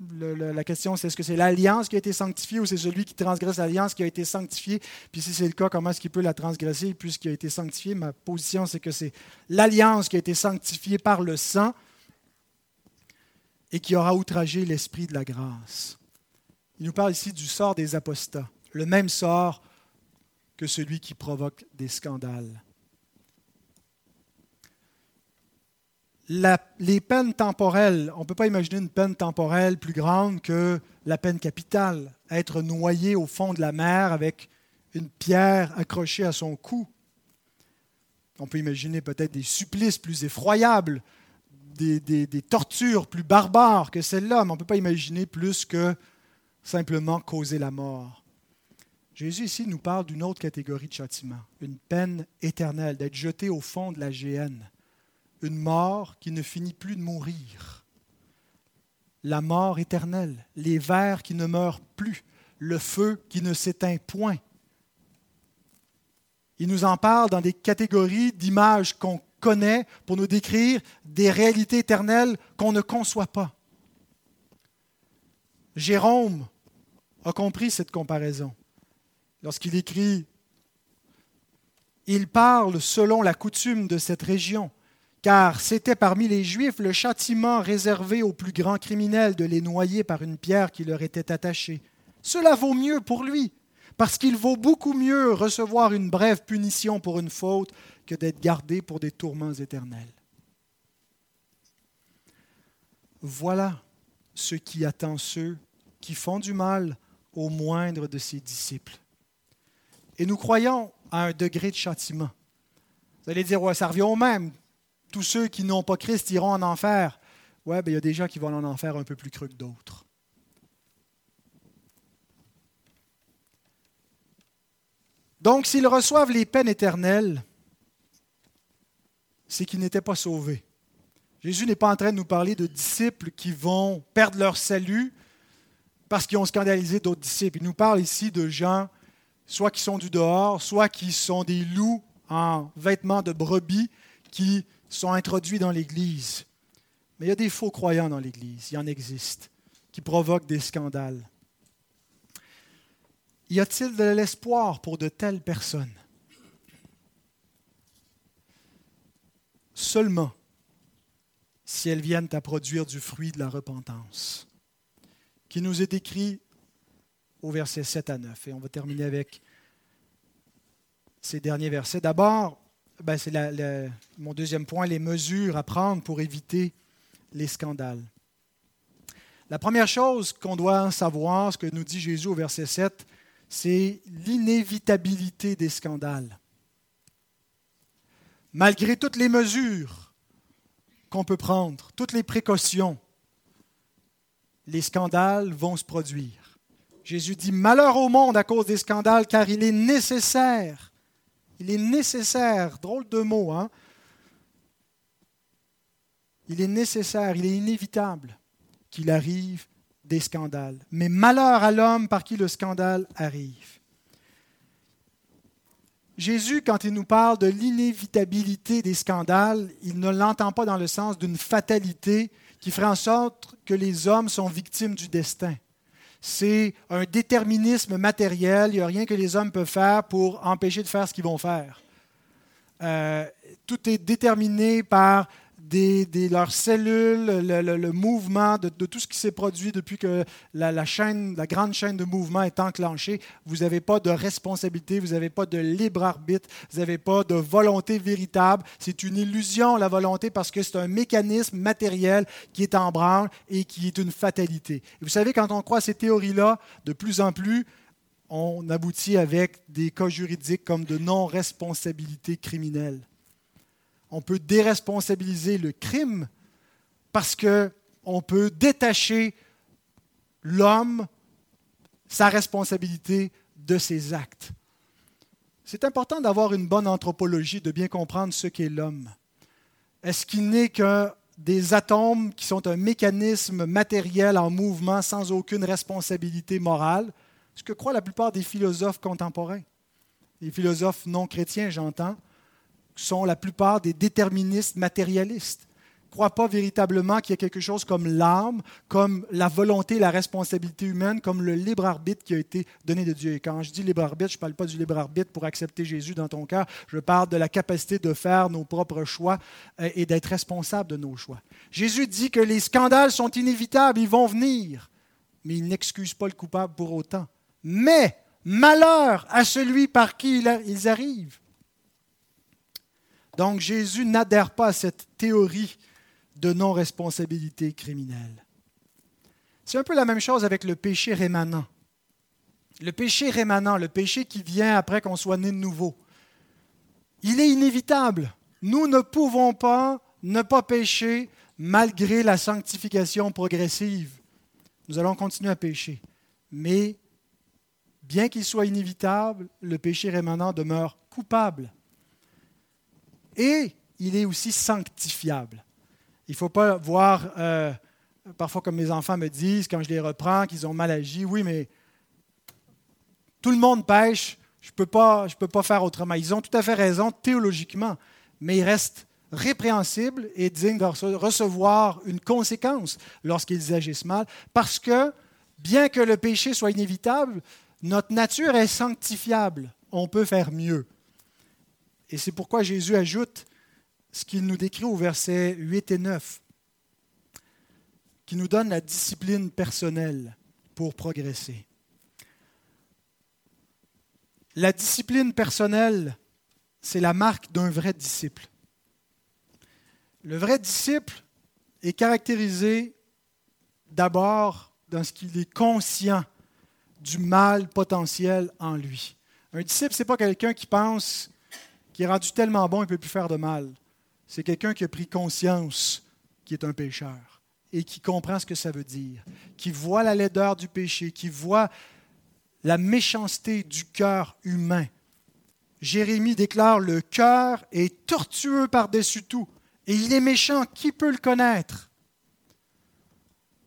La question, c'est est-ce que c'est l'alliance qui a été sanctifiée ou c'est celui qui transgresse l'alliance qui a été sanctifié? Puis si c'est le cas, comment est-ce qu'il peut la transgresser puisqu'il a été sanctifié? Ma position, c'est que c'est l'alliance qui a été sanctifiée par le sang et qui aura outragé l'esprit de la grâce. Il nous parle ici du sort des apostats, le même sort que celui qui provoque des scandales. Les peines temporelles, on ne peut pas imaginer une peine temporelle plus grande que la peine capitale, être noyé au fond de la mer avec une pierre accrochée à son cou. On peut imaginer peut-être des supplices plus effroyables, des, tortures plus barbares que celles-là, mais on ne peut pas imaginer plus que simplement causer la mort. Jésus ici nous parle d'une autre catégorie de châtiment, une peine éternelle, d'être jeté au fond de la géhenne, une mort qui ne finit plus de mourir, la mort éternelle, les vers qui ne meurent plus, le feu qui ne s'éteint point. Il nous en parle dans des catégories d'images qu'on connaît pour nous décrire des réalités éternelles qu'on ne conçoit pas. Jérôme a compris cette comparaison lorsqu'il écrit Il parle selon la coutume de cette région, car c'était parmi les Juifs le châtiment réservé aux plus grands criminels de les noyer par une pierre qui leur était attachée. Cela vaut mieux pour lui, parce qu'il vaut beaucoup mieux recevoir une brève punition pour une faute que d'être gardé pour des tourments éternels. Voilà ce qui attend ceux qui font du mal au moindre de ses disciples. Et nous croyons à un degré de châtiment. Vous allez dire, ça revient au même. Tous ceux qui n'ont pas Christ iront en enfer. Oui, ben, il y a des gens qui vont en enfer un peu plus creux que d'autres. Donc, s'ils reçoivent les peines éternelles, c'est qu'ils n'étaient pas sauvés. Jésus n'est pas en train de nous parler de disciples qui vont perdre leur salut parce qu'ils ont scandalisé d'autres disciples. Il nous parle ici de gens, soit qui sont du dehors, soit qui sont des loups en vêtements de brebis qui sont introduits dans l'Église. Mais il y a des faux croyants dans l'Église, il y en existe, qui provoquent des scandales. Y a-t-il de l'espoir pour de telles personnes? Seulement si elles viennent à produire du fruit de la repentance, qui nous est écrit au verset 7 à 9. Et on va terminer avec ces derniers versets. D'abord, ben c'est mon deuxième point, les mesures à prendre pour éviter les scandales. La première chose qu'on doit savoir, ce que nous dit Jésus au verset 7, c'est l'inévitabilité des scandales. Malgré toutes les mesures qu'on peut prendre, toutes les précautions, les scandales vont se produire. Jésus dit Malheur au monde à cause des scandales, car il est nécessaire, il est nécessaire, drôle de mot, hein? Il est nécessaire, il est inévitable qu'il arrive des scandales. Mais malheur à l'homme par qui le scandale arrive. Jésus, quand il nous parle de l'inévitabilité des scandales, il ne l'entend pas dans le sens d'une fatalité qui ferait en sorte que les hommes sont victimes du destin. C'est un déterminisme matériel, il n'y a rien que les hommes peuvent faire pour empêcher de faire ce qu'ils vont faire. Euh, tout est déterminé par des, leurs cellules, le, mouvement, de, tout ce qui s'est produit depuis que la, la grande chaîne de mouvement est enclenchée. Vous n'avez pas de responsabilité, vous n'avez pas de libre arbitre, vous n'avez pas de volonté véritable. C'est une illusion, la volonté, parce que c'est un mécanisme matériel qui est en branle et qui est une fatalité. vous savez, quand on croit ces théories-là, de plus en plus, on aboutit avec des cas juridiques comme de non-responsabilité criminelle on peut déresponsabiliser le crime parce qu'on peut détacher l'homme, sa responsabilité de ses actes. C'est important d'avoir une bonne anthropologie, de bien comprendre ce qu'est l'homme. Est-ce qu'il n'est que des atomes qui sont un mécanisme matériel en mouvement sans aucune responsabilité morale? ce que croient la plupart des philosophes contemporains. Les philosophes non chrétiens, j'entends, sont la plupart des déterministes matérialistes croient pas véritablement qu'il y a quelque chose comme l'âme, comme la volonté, la responsabilité humaine, comme le libre arbitre qui a été donné de Dieu. Et quand je dis libre arbitre, je ne parle pas du libre arbitre pour accepter Jésus dans ton cœur, je parle de la capacité de faire nos propres choix euh, et d'être responsable de nos choix. Jésus dit que les scandales sont inévitables, ils vont venir, mais il n'excuse pas le coupable pour autant. Mais malheur à celui par qui ils arrivent. Donc Jésus n'adhère pas à cette théorie de non-responsabilité criminelle. C'est un peu la même chose avec le péché rémanent. Le péché rémanent, le péché qui vient après qu'on soit né de nouveau, il est inévitable. Nous ne pouvons pas ne pas pécher malgré la sanctification progressive. Nous allons continuer à pécher. Mais bien qu'il soit inévitable, le péché rémanent demeure coupable. Et il est aussi sanctifiable. Il ne faut pas voir, euh, parfois comme mes enfants me disent quand je les reprends, qu'ils ont mal agi. Oui, mais tout le monde pêche, je ne peux, pas, peux pas faire autrement. Ils ont tout à fait raison théologiquement, mais ils restent répréhensibles et dignes de recevoir une conséquence lorsqu'ils agissent mal, parce que, bien que le péché soit inévitable, notre nature est sanctifiable. On peut faire mieux. Et c'est pourquoi Jésus ajoute ce qu'il nous décrit au verset 8 et 9, qui nous donne la discipline personnelle pour progresser. La discipline personnelle, c'est la marque d'un vrai disciple. Le vrai disciple est caractérisé d'abord dans ce qu'il est conscient du mal potentiel en lui. Un disciple, ce n'est pas quelqu'un qui pense qu'il est rendu tellement bon qu'il ne peut plus faire de mal c'est quelqu'un qui a pris conscience qu'il est un pécheur et qui comprend ce que ça veut dire, qui voit la laideur du péché, qui voit la méchanceté du cœur humain. Jérémie déclare, le cœur est tortueux par-dessus tout, et il est méchant, qui peut le connaître?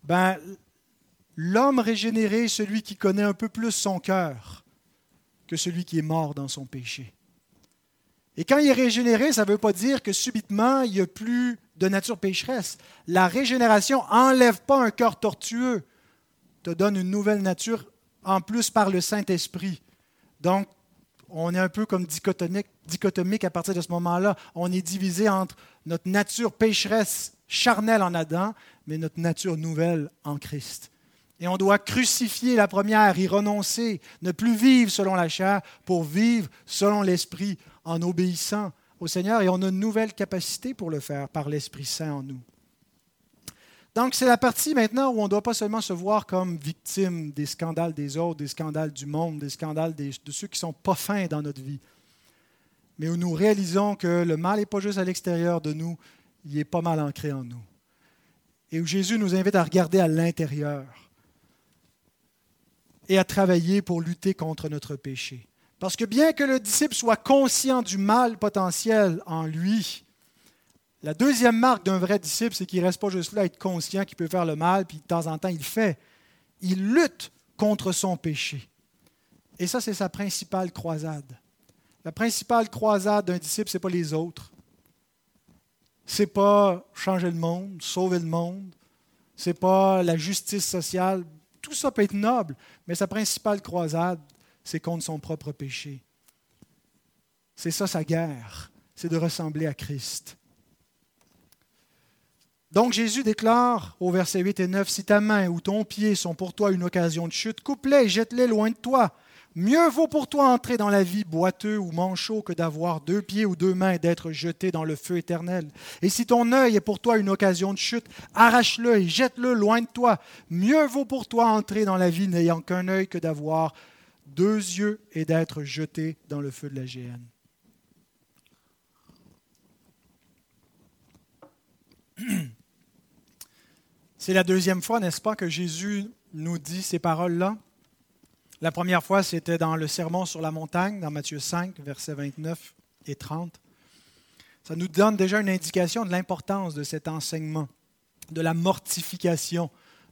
Ben, L'homme régénéré est celui qui connaît un peu plus son cœur que celui qui est mort dans son péché. Et quand il est régénéré, ça ne veut pas dire que subitement, il n'y a plus de nature pécheresse. La régénération n'enlève pas un cœur tortueux, te donne une nouvelle nature en plus par le Saint-Esprit. Donc, on est un peu comme dichotomique, dichotomique à partir de ce moment-là. On est divisé entre notre nature pécheresse charnelle en Adam, mais notre nature nouvelle en Christ. Et on doit crucifier la première, y renoncer, ne plus vivre selon la chair pour vivre selon l'Esprit en obéissant au Seigneur et on a une nouvelle capacité pour le faire par l'Esprit Saint en nous. Donc c'est la partie maintenant où on ne doit pas seulement se voir comme victime des scandales des autres, des scandales du monde, des scandales de ceux qui ne sont pas fins dans notre vie, mais où nous réalisons que le mal n'est pas juste à l'extérieur de nous, il est pas mal ancré en nous. Et où Jésus nous invite à regarder à l'intérieur et à travailler pour lutter contre notre péché. Parce que bien que le disciple soit conscient du mal potentiel en lui, la deuxième marque d'un vrai disciple, c'est qu'il ne reste pas juste là à être conscient qu'il peut faire le mal, puis de temps en temps il fait. Il lutte contre son péché. Et ça, c'est sa principale croisade. La principale croisade d'un disciple, ce n'est pas les autres. Ce n'est pas changer le monde, sauver le monde. Ce n'est pas la justice sociale. Tout ça peut être noble, mais sa principale croisade, c'est contre son propre péché. C'est ça sa guerre, c'est de ressembler à Christ. Donc Jésus déclare au verset 8 et 9, Si ta main ou ton pied sont pour toi une occasion de chute, coupe-les et jette-les loin de toi. Mieux vaut pour toi entrer dans la vie boiteux ou manchot que d'avoir deux pieds ou deux mains et d'être jeté dans le feu éternel. Et si ton œil est pour toi une occasion de chute, arrache-le et jette-le loin de toi. Mieux vaut pour toi entrer dans la vie n'ayant qu'un œil que d'avoir deux yeux et d'être jeté dans le feu de la géhenne. C'est la deuxième fois, n'est-ce pas, que Jésus nous dit ces paroles-là? La première fois, c'était dans le Sermon sur la montagne, dans Matthieu 5, versets 29 et 30. Ça nous donne déjà une indication de l'importance de cet enseignement, de la mortification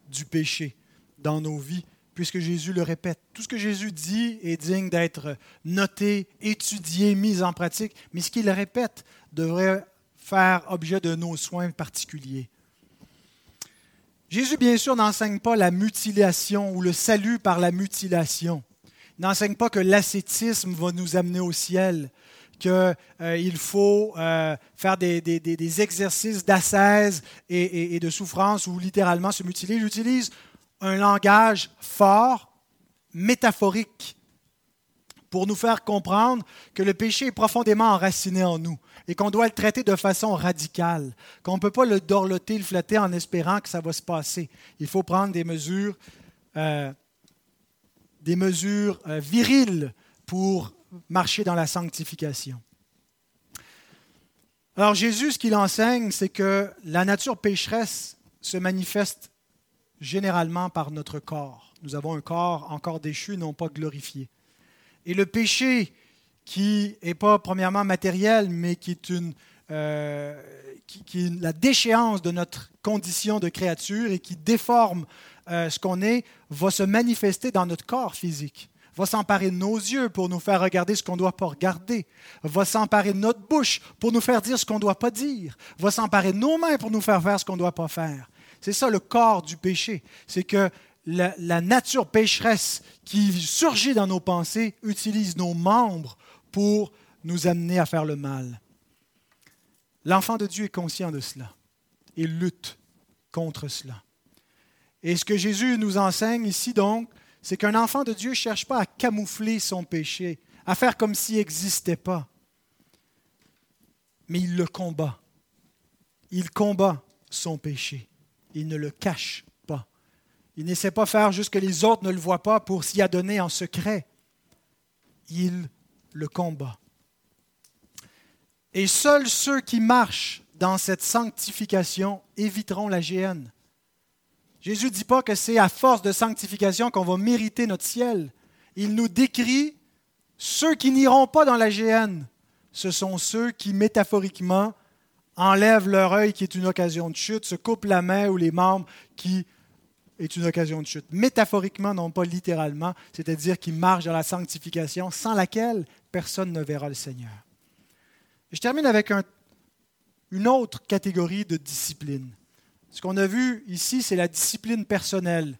du péché dans nos vies puisque Jésus le répète. Tout ce que Jésus dit est digne d'être noté, étudié, mis en pratique, mais ce qu'il répète devrait faire objet de nos soins particuliers. Jésus, bien sûr, n'enseigne pas la mutilation ou le salut par la mutilation. Il n'enseigne pas que l'ascétisme va nous amener au ciel, qu'il euh, faut euh, faire des, exercices d'ascèse et, et, de souffrance ou littéralement se mutiler. Il utilise un langage fort, métaphorique, pour nous faire comprendre que le péché est profondément enraciné en nous et qu'on doit le traiter de façon radicale, qu'on ne peut pas le dorloter, le flatter en espérant que ça va se passer. Il faut prendre des mesures, euh, des mesures euh, viriles pour marcher dans la sanctification. Alors Jésus, ce qu'il enseigne, c'est que la nature pécheresse se manifeste généralement par notre corps. Nous avons un corps encore déchu, non pas glorifié. Et le péché, qui n'est pas premièrement matériel, mais qui est, une, euh, qui, la déchéance de notre condition de créature et qui déforme euh, ce qu'on est, va se manifester dans notre corps physique va s'emparer de nos yeux pour nous faire regarder ce qu'on ne doit pas regarder, va s'emparer de notre bouche pour nous faire dire ce qu'on ne doit pas dire, va s'emparer de nos mains pour nous faire faire ce qu'on ne doit pas faire. C'est ça le corps du péché. C'est que la, nature pécheresse qui surgit dans nos pensées utilise nos membres pour nous amener à faire le mal. L'enfant de Dieu est conscient de cela et lutte contre cela. Et ce que Jésus nous enseigne ici donc, c'est qu'un enfant de Dieu ne cherche pas à camoufler son péché, à faire comme s'il n'existait pas, mais il le combat. Il combat son péché. Il ne le cache pas. Il n'essaie pas faire juste que les autres ne le voient pas pour s'y adonner en secret. Il le combat. Et seuls ceux qui marchent dans cette sanctification éviteront la géhenne. Jésus ne dit pas que c'est à force de sanctification qu'on va mériter notre ciel. Il nous décrit ceux qui n'iront pas dans la géhenne. Ce sont ceux qui, métaphoriquement, enlèvent leur œil qui est une occasion de chute, se coupent la main ou les membres qui est une occasion de chute. Métaphoriquement, non pas littéralement, c'est-à-dire qui marchent dans la sanctification sans laquelle personne ne verra le Seigneur. je termine avec une autre catégorie de discipline. Ce qu'on a vu ici, c'est la discipline personnelle.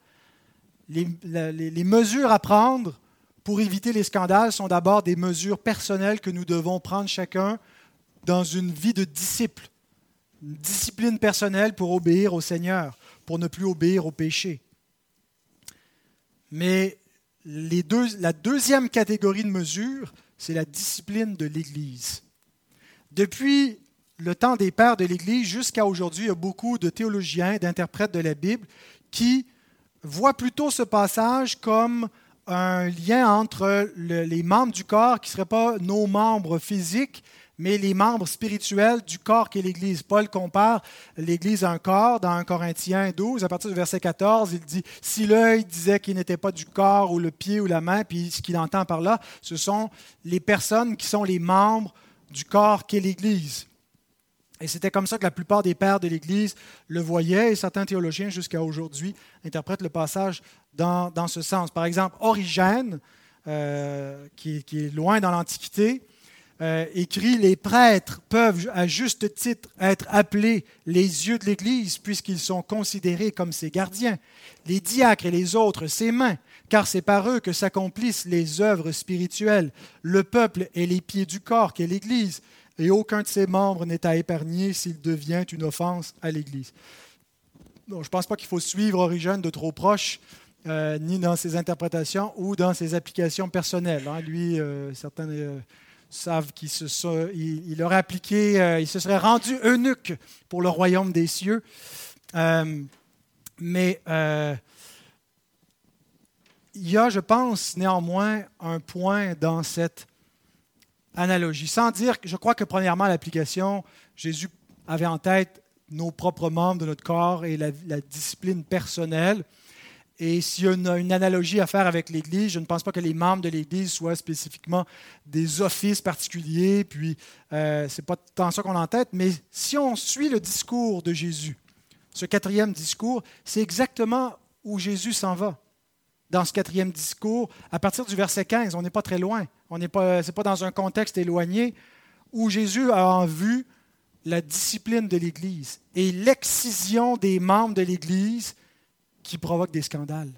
Les, mesures à prendre pour éviter les scandales sont d'abord des mesures personnelles que nous devons prendre chacun dans une vie de disciple. Une discipline personnelle pour obéir au Seigneur, pour ne plus obéir au péché. Mais les deux, la deuxième catégorie de mesures, c'est la discipline de l'Église. Depuis le temps des pères de l'Église jusqu'à aujourd'hui, il y a beaucoup de théologiens, d'interprètes de la Bible qui voient plutôt ce passage comme un lien entre les membres du corps qui ne seraient pas nos membres physiques, mais les membres spirituels du corps qu'est l'Église. Paul compare l'Église à un corps dans 1 Corinthiens 12, à partir du verset 14, il dit, si l'œil disait qu'il n'était pas du corps ou le pied ou la main, puis ce qu'il entend par là, ce sont les personnes qui sont les membres du corps qu'est l'Église. Et c'était comme ça que la plupart des pères de l'Église le voyaient, et certains théologiens jusqu'à aujourd'hui interprètent le passage dans, ce sens. Par exemple, Origène, euh, qui, est loin dans l'Antiquité, euh, écrit Les prêtres peuvent à juste titre être appelés les yeux de l'Église, puisqu'ils sont considérés comme ses gardiens, les diacres et les autres ses mains, car c'est par eux que s'accomplissent les œuvres spirituelles. Le peuple est les pieds du corps qu'est l'Église et aucun de ses membres n'est à épargner s'il devient une offense à l'Église. je ne pense pas qu'il faut suivre Origène de trop proche, euh, ni dans ses interprétations ou dans ses applications personnelles. Hein. Lui, euh, certains savent qu'il se il, aurait appliqué, il se serait rendu eunuque pour le royaume des cieux. mais il y a, je pense, néanmoins un point dans cette analogie. Sans dire que je crois que premièrement, l'application, Jésus avait en tête nos propres membres de notre corps et la, discipline personnelle. Et s'il y a une, analogie à faire avec l'Église, je ne pense pas que les membres de l'Église soient spécifiquement des offices particuliers, puis euh, ce n'est pas tant ça qu'on a en tête, mais si on suit le discours de Jésus, ce quatrième discours, c'est exactement où Jésus s'en va. dans ce quatrième discours, à partir du verset 15, on n'est pas très loin, on n'est pas, c'est pas dans un contexte éloigné, où Jésus a en vue la discipline de l'Église et l'excision des membres de l'Église qui provoque des scandales.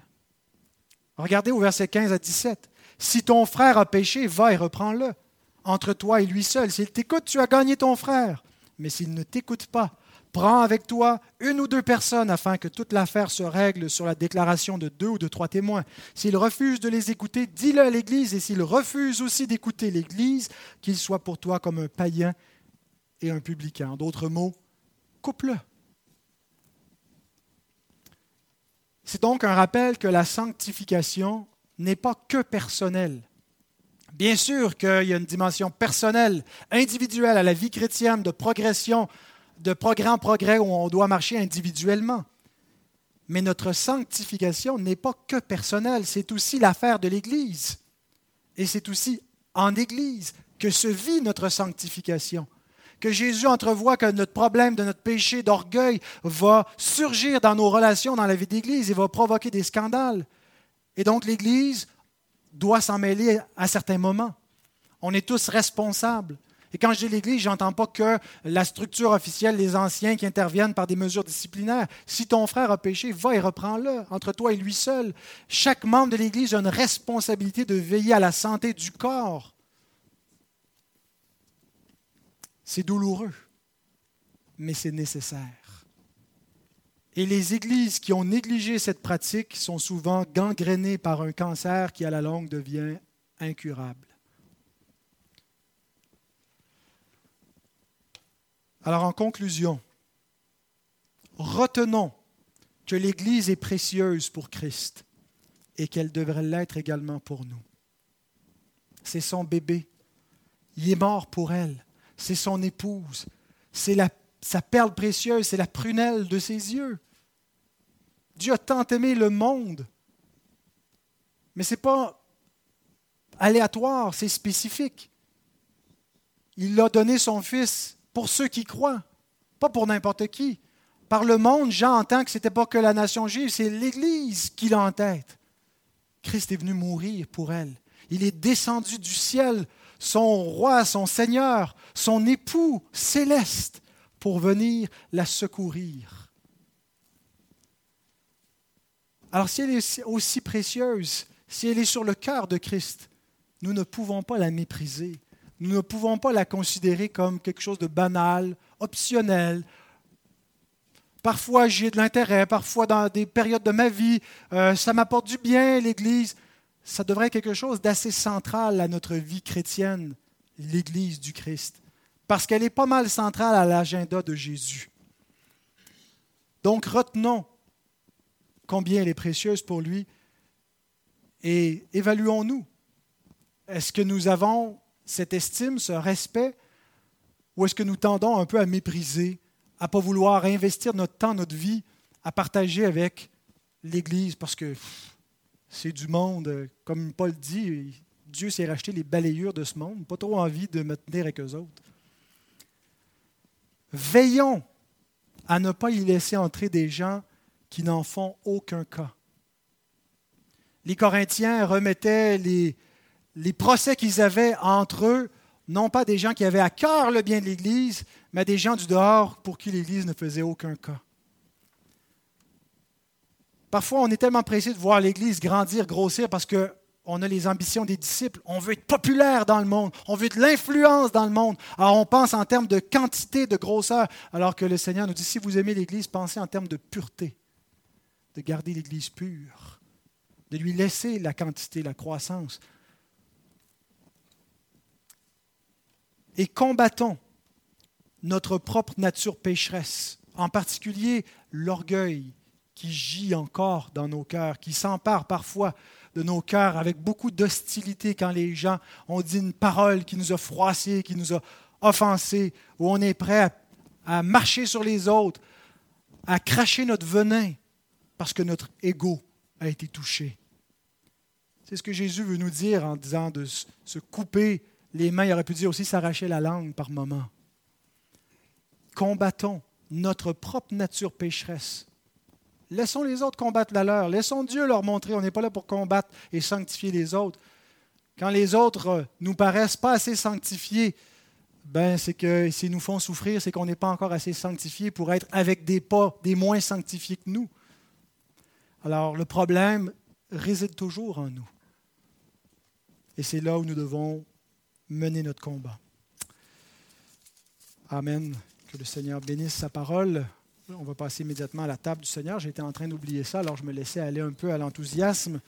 Regardez au verset 15 à 17. Si ton frère a péché, va et reprends-le entre toi et lui seul. S'il t'écoute, tu as gagné ton frère. Mais s'il ne t'écoute pas, prends avec toi une ou deux personnes afin que toute l'affaire se règle sur la déclaration de deux ou de trois témoins. S'il refuse de les écouter, dis-le à l'Église, et s'il refuse aussi d'écouter l'Église, qu'il soit pour toi comme un païen et un publicain. En d'autres mots, coupe-le. C'est donc un rappel que la sanctification n'est pas que personnelle. Bien sûr qu'il y a une dimension personnelle, individuelle à la vie chrétienne, de progression, de progrès en progrès où on doit marcher individuellement. Mais notre sanctification n'est pas que personnelle, c'est aussi l'affaire de l'Église. Et c'est aussi en Église que se vit notre sanctification. Que Jésus entrevoit que notre problème de notre péché d'orgueil va surgir dans nos relations dans la vie d'Église et va provoquer des scandales. Et donc l'Église doit s'en mêler à certains moments. On est tous responsables. Et quand je dis l'Église, je n'entends pas que la structure officielle, les anciens qui interviennent par des mesures disciplinaires. Si ton frère a péché, va et reprends-le entre toi et lui seul. Chaque membre de l'Église a une responsabilité de veiller à la santé du corps. C'est douloureux, mais c'est nécessaire. Et les églises qui ont négligé cette pratique sont souvent gangrénées par un cancer qui, à la longue, devient incurable. Alors, en conclusion, retenons que l'Église est précieuse pour Christ et qu'elle devrait l'être également pour nous. C'est son bébé. Il est mort pour elle. C'est son épouse. C'est sa perle précieuse, c'est la prunelle de ses yeux. Dieu a tant aimé le monde. Mais ce n'est pas aléatoire, c'est spécifique. Il a donné son Fils pour ceux qui croient, pas pour n'importe qui. Par le monde, Jean entend que ce n'était pas que la nation juive, c'est l'Église qui l'a en tête. Christ est venu mourir pour elle. Il est descendu du ciel, son roi, son Seigneur, son époux céleste pour venir la secourir. Alors si elle est aussi précieuse, si elle est sur le cœur de Christ, nous ne pouvons pas la mépriser. Nous ne pouvons pas la considérer comme quelque chose de banal, optionnel. Parfois j'ai de l'intérêt, parfois dans des périodes de ma vie, euh, ça m'apporte du bien, l'Église. Ça devrait être quelque chose d'assez central à notre vie chrétienne, l'Église du Christ parce qu'elle est pas mal centrale à l'agenda de Jésus. Donc retenons combien elle est précieuse pour lui et évaluons-nous. Est-ce que nous avons cette estime, ce respect, ou est-ce que nous tendons un peu à mépriser, à ne pas vouloir investir notre temps, notre vie, à partager avec l'Église, parce que c'est du monde, comme Paul dit, Dieu s'est racheté les balayures de ce monde, pas trop envie de me tenir avec eux autres. Veillons à ne pas y laisser entrer des gens qui n'en font aucun cas. Les Corinthiens remettaient les, les procès qu'ils avaient entre eux, non pas des gens qui avaient à cœur le bien de l'Église, mais des gens du dehors pour qui l'Église ne faisait aucun cas. Parfois, on est tellement pressé de voir l'Église grandir, grossir, parce que on a les ambitions des disciples, on veut être populaire dans le monde, on veut de l'influence dans le monde. Alors on pense en termes de quantité, de grosseur, alors que le Seigneur nous dit, si vous aimez l'Église, pensez en termes de pureté, de garder l'Église pure, de lui laisser la quantité, la croissance. Et combattons notre propre nature pécheresse, en particulier l'orgueil qui gît encore dans nos cœurs, qui s'empare parfois de nos cœurs avec beaucoup d'hostilité quand les gens ont dit une parole qui nous a froissés, qui nous a offensés, où on est prêt à, marcher sur les autres, à cracher notre venin parce que notre ego a été touché. C'est ce que Jésus veut nous dire en disant de se couper les mains. Il aurait pu dire aussi s'arracher la langue par moment. Combattons notre propre nature pécheresse Laissons les autres combattre la leur. Laissons Dieu leur montrer. On n'est pas là pour combattre et sanctifier les autres. Quand les autres euh, nous paraissent pas assez sanctifiés, ben c'est que s'ils nous font souffrir, c'est qu'on n'est pas encore assez sanctifiés pour être avec des pas, des moins sanctifiés que nous. Alors le problème réside toujours en nous. Et c'est là où nous devons mener notre combat. Amen. Que le Seigneur bénisse sa parole. On va passer immédiatement à la table du Seigneur. J'étais en train d'oublier ça, alors je me laissais aller un peu à l'enthousiasme.